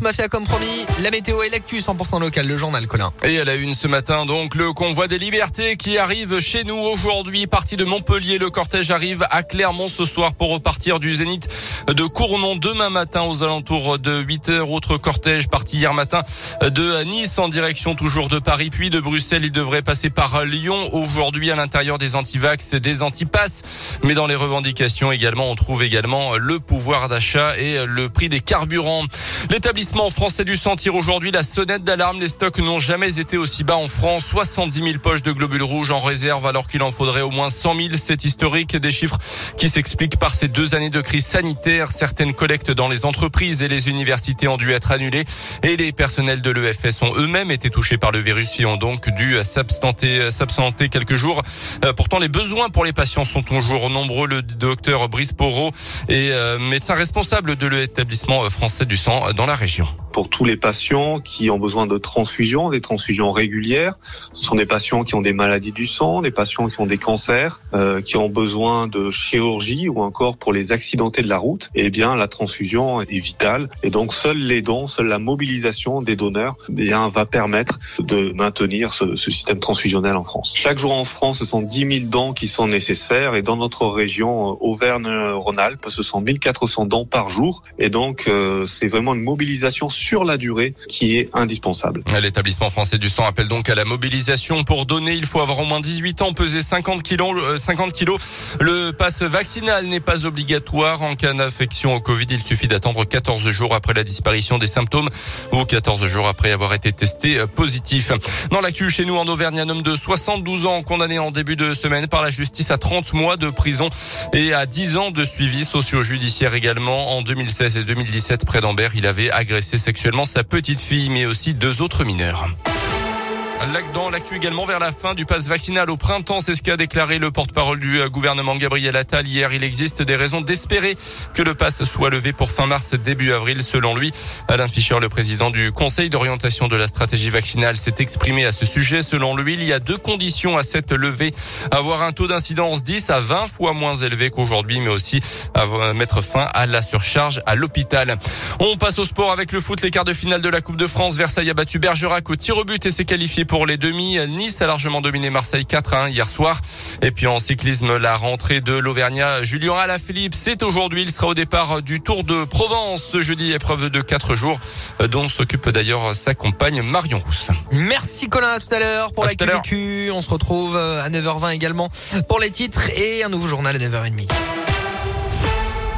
Mafia comme. La météo et l'actu 100% local, le journal Colin. Et à la une ce matin, donc, le convoi des libertés qui arrive chez nous aujourd'hui. Parti de Montpellier, le cortège arrive à Clermont ce soir pour repartir du Zénith de Cournon demain matin aux alentours de 8 heures. Autre cortège parti hier matin de Nice en direction toujours de Paris puis de Bruxelles. Il devrait passer par Lyon aujourd'hui à l'intérieur des antivax, des antipasses. Mais dans les revendications également, on trouve également le pouvoir d'achat et le prix des carburants. L'établissement français du sang tire aujourd'hui la sonnette d'alarme. Les stocks n'ont jamais été aussi bas en France. 70 000 poches de globules rouges en réserve alors qu'il en faudrait au moins 100 000. C'est historique. Des chiffres qui s'expliquent par ces deux années de crise sanitaire. Certaines collectes dans les entreprises et les universités ont dû être annulées et les personnels de l'EFS ont eux-mêmes été touchés par le virus et ont donc dû s'absenter, s'absenter quelques jours. Euh, pourtant, les besoins pour les patients sont toujours nombreux. Le docteur Brice Porot est euh, médecin responsable de l'établissement français du sang dans la région pour tous les patients qui ont besoin de transfusions, des transfusions régulières. Ce sont des patients qui ont des maladies du sang, des patients qui ont des cancers, euh, qui ont besoin de chirurgie ou encore pour les accidentés de la route. Eh bien, la transfusion est vitale et donc seuls les dons, seule la mobilisation des donneurs, eh bien, va permettre de maintenir ce, ce système transfusionnel en France. Chaque jour en France, ce sont 10 000 dons qui sont nécessaires et dans notre région euh, Auvergne-Rhône-Alpes, ce sont 1400 dons par jour et donc euh, c'est vraiment une mobilisation la durée qui est indispensable. L'établissement français du sang appelle donc à la mobilisation. Pour donner, il faut avoir au moins 18 ans, peser 50 kilos. 50 kilos. Le passe vaccinal n'est pas obligatoire. En cas d'infection au Covid, il suffit d'attendre 14 jours après la disparition des symptômes ou 14 jours après avoir été testé positif. Dans l'actu chez nous en Auvergne, un homme de 72 ans condamné en début de semaine par la justice à 30 mois de prison et à 10 ans de suivi socio-judiciaire également. En 2016 et 2017, près d'Ambert, il avait agressé ses sexuellement sa petite fille, mais aussi deux autres mineurs. Dans l'actu également vers la fin du pass vaccinal au printemps, c'est ce qu'a déclaré le porte-parole du euh, gouvernement Gabriel Attal hier. Il existe des raisons d'espérer que le pass soit levé pour fin mars, début avril, selon lui. Alain Fischer, le président du Conseil d'orientation de la stratégie vaccinale, s'est exprimé à ce sujet. Selon lui, il y a deux conditions à cette levée. Avoir un taux d'incidence 10 à 20 fois moins élevé qu'aujourd'hui, mais aussi mettre fin à la surcharge à l'hôpital. On passe au sport avec le foot, les quarts de finale de la Coupe de France. Versailles a battu Bergerac au tir au but et s'est qualifié pour les demi. Nice a largement dominé Marseille 4 1 hier soir. Et puis en cyclisme, la rentrée de l'Auvergnat Julien Alaphilippe, c'est aujourd'hui. Il sera au départ du Tour de Provence ce jeudi, épreuve de 4 jours, dont s'occupe d'ailleurs sa compagne Marion Rousse. Merci Colin, à tout à l'heure pour la On se retrouve à 9h20 également pour les titres et un nouveau journal à 9h30.